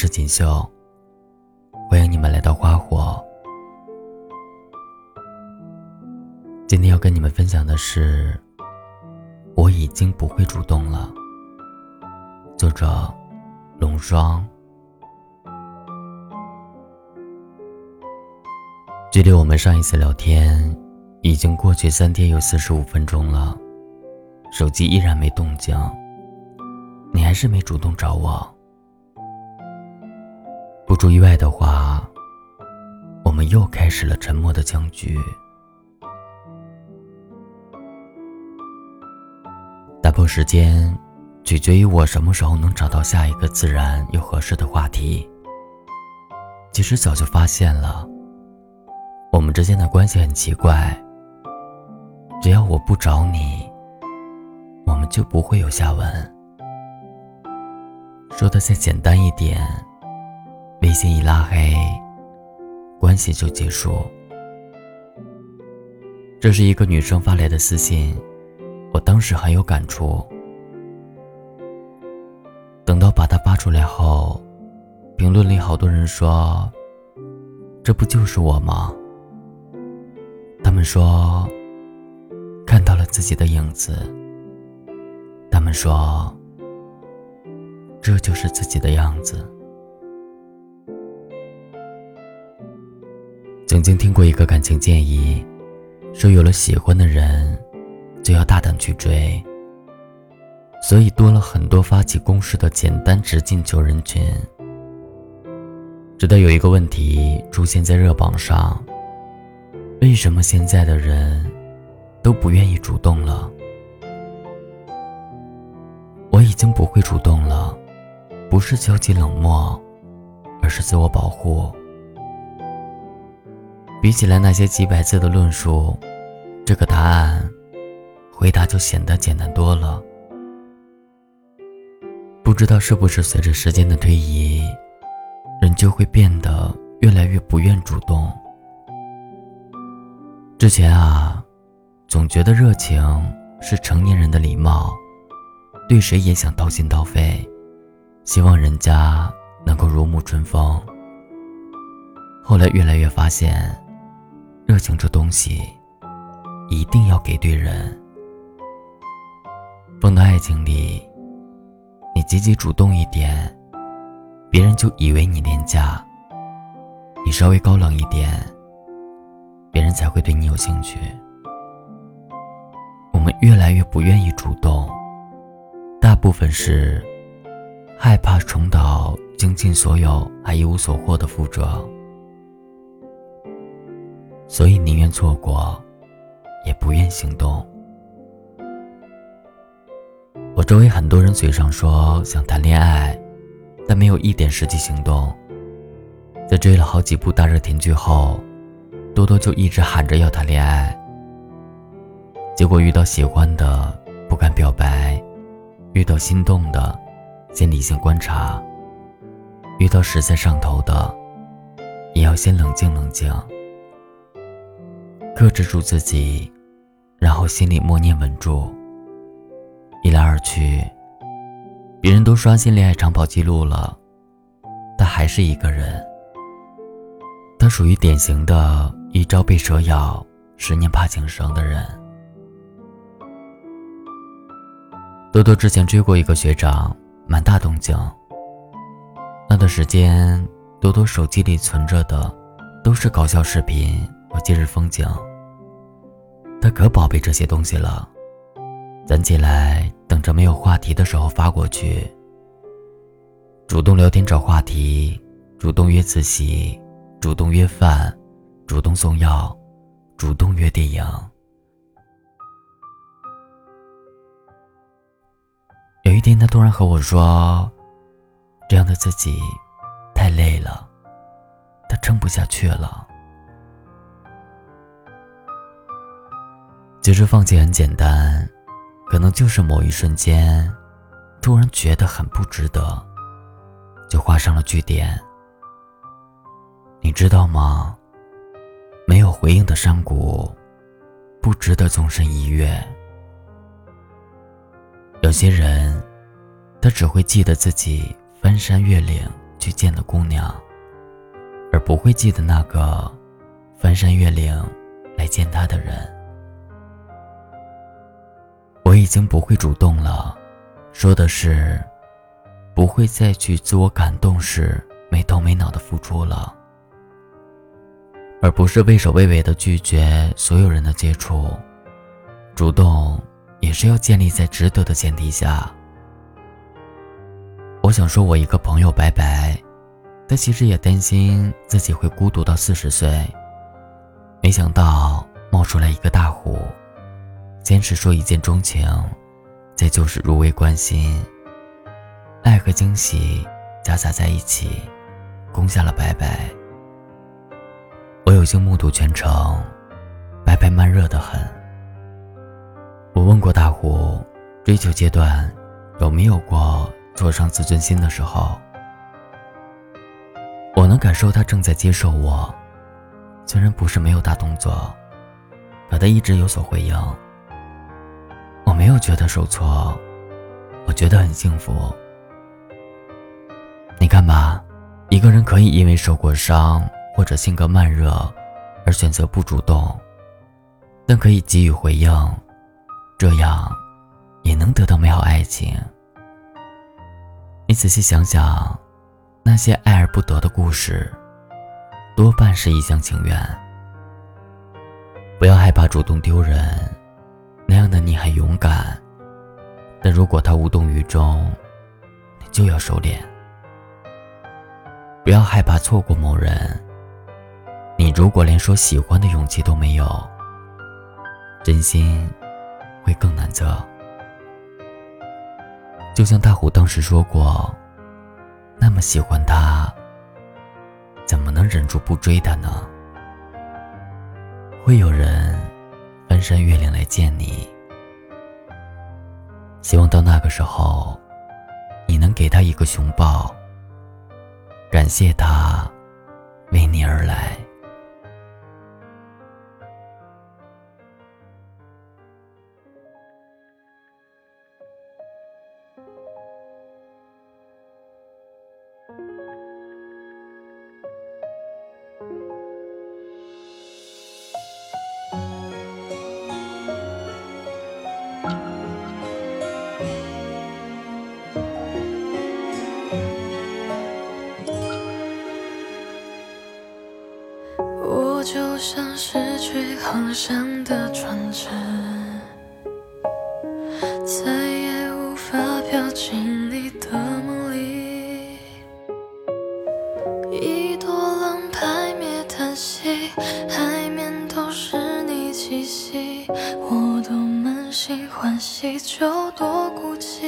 是锦绣，欢迎你们来到花火。今天要跟你们分享的是，我已经不会主动了。作者：龙霜。距离我们上一次聊天，已经过去三天又四十五分钟了，手机依然没动静，你还是没主动找我。不出意外的话，我们又开始了沉默的僵局。打破时间，取决于我什么时候能找到下一个自然又合适的话题。其实早就发现了，我们之间的关系很奇怪。只要我不找你，我们就不会有下文。说的再简单一点。微信一拉黑，关系就结束。这是一个女生发来的私信，我当时很有感触。等到把它发出来后，评论里好多人说：“这不就是我吗？”他们说看到了自己的影子。他们说这就是自己的样子。曾经听过一个感情建议，说有了喜欢的人，就要大胆去追。所以多了很多发起攻势的简单直进求人群。直到有一个问题出现在热榜上：为什么现在的人都不愿意主动了？我已经不会主动了，不是消极冷漠，而是自我保护。比起来那些几百字的论述，这个答案，回答就显得简单多了。不知道是不是随着时间的推移，人就会变得越来越不愿主动。之前啊，总觉得热情是成年人的礼貌，对谁也想掏心掏肺，希望人家能够如沐春风。后来越来越发现。热情这东西，一定要给对人。放到爱情里，你积极主动一点，别人就以为你廉价；你稍微高冷一点，别人才会对你有兴趣。我们越来越不愿意主动，大部分是害怕重蹈倾尽所有还一无所获的覆辙。所以宁愿错过，也不愿行动。我周围很多人嘴上说想谈恋爱，但没有一点实际行动。在追了好几部大热甜剧后，多多就一直喊着要谈恋爱。结果遇到喜欢的不敢表白，遇到心动的先理性观察，遇到实在上头的也要先冷静冷静。克制住自己，然后心里默念稳住。一来二去，别人都刷新恋爱长跑记录了，他还是一个人。他属于典型的一朝被蛇咬，十年怕井绳的人。多多之前追过一个学长，蛮大动静。那段时间，多多手机里存着的都是搞笑视频和节日风景。他可宝贝这些东西了，攒起来等着没有话题的时候发过去。主动聊天找话题，主动约自习，主动约饭，主动送药，主动约电影。有一天，他突然和我说：“这样的自己太累了，他撑不下去了。”其实放弃很简单，可能就是某一瞬间，突然觉得很不值得，就画上了句点。你知道吗？没有回应的山谷，不值得纵身一跃。有些人，他只会记得自己翻山越岭去见的姑娘，而不会记得那个翻山越岭来见他的人。我已经不会主动了，说的是，不会再去自我感动时没头没脑的付出了，而不是畏首畏尾的拒绝所有人的接触。主动也是要建立在值得的前提下。我想说，我一个朋友白白，他其实也担心自己会孤独到四十岁，没想到冒出来一个大虎，坚持说一见钟情，再就是入微关心，爱和惊喜夹杂在一起，攻下了白白。我有幸目睹全程，白白慢热的很。我问过大虎，追求阶段有没有过？挫伤自尊心的时候，我能感受他正在接受我，虽然不是没有大动作，可他一直有所回应。没有觉得受挫，我觉得很幸福。你看吧，一个人可以因为受过伤或者性格慢热而选择不主动，但可以给予回应，这样也能得到美好爱情。你仔细想想，那些爱而不得的故事，多半是一厢情愿。不要害怕主动丢人，那样的你很勇敢。但如果他无动于衷，你就要收敛。不要害怕错过某人，你如果连说喜欢的勇气都没有，真心会更难测。就像大虎当时说过：“那么喜欢他，怎么能忍住不追他呢？”会有人翻山越岭来见你，希望到那个时候，你能给他一个熊抱，感谢他为你而来。就像失去航向的船只，再也无法飘进你的梦里。一朵浪拍灭叹息，海面都是你气息，我多满心欢喜，就多孤寂。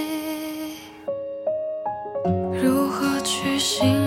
如何去形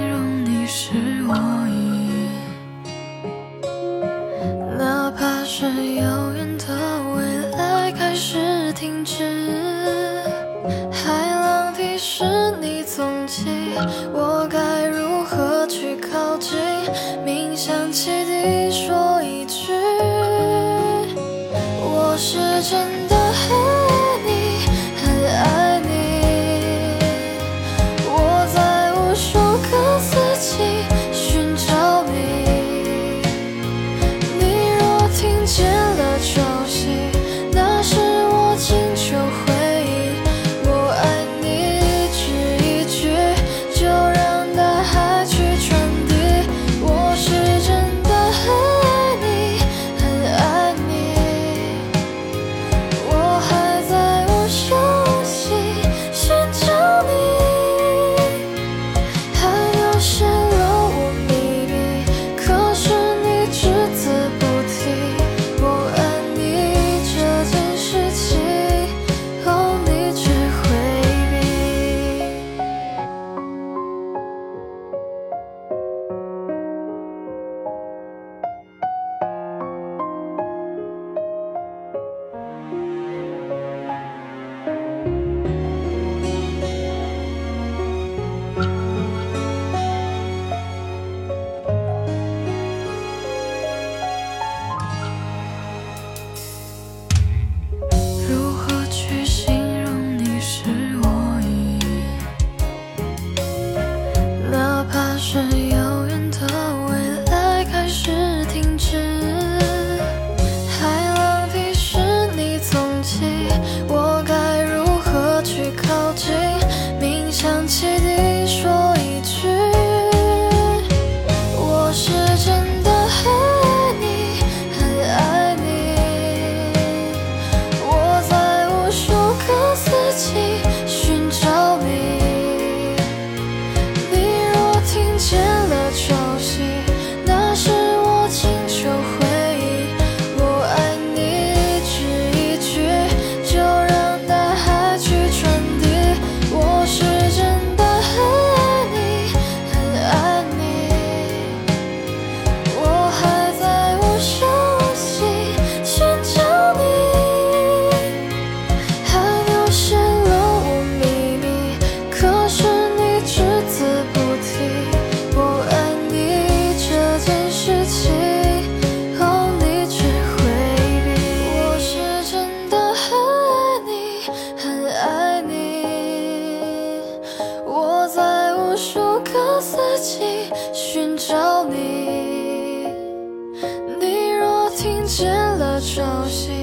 she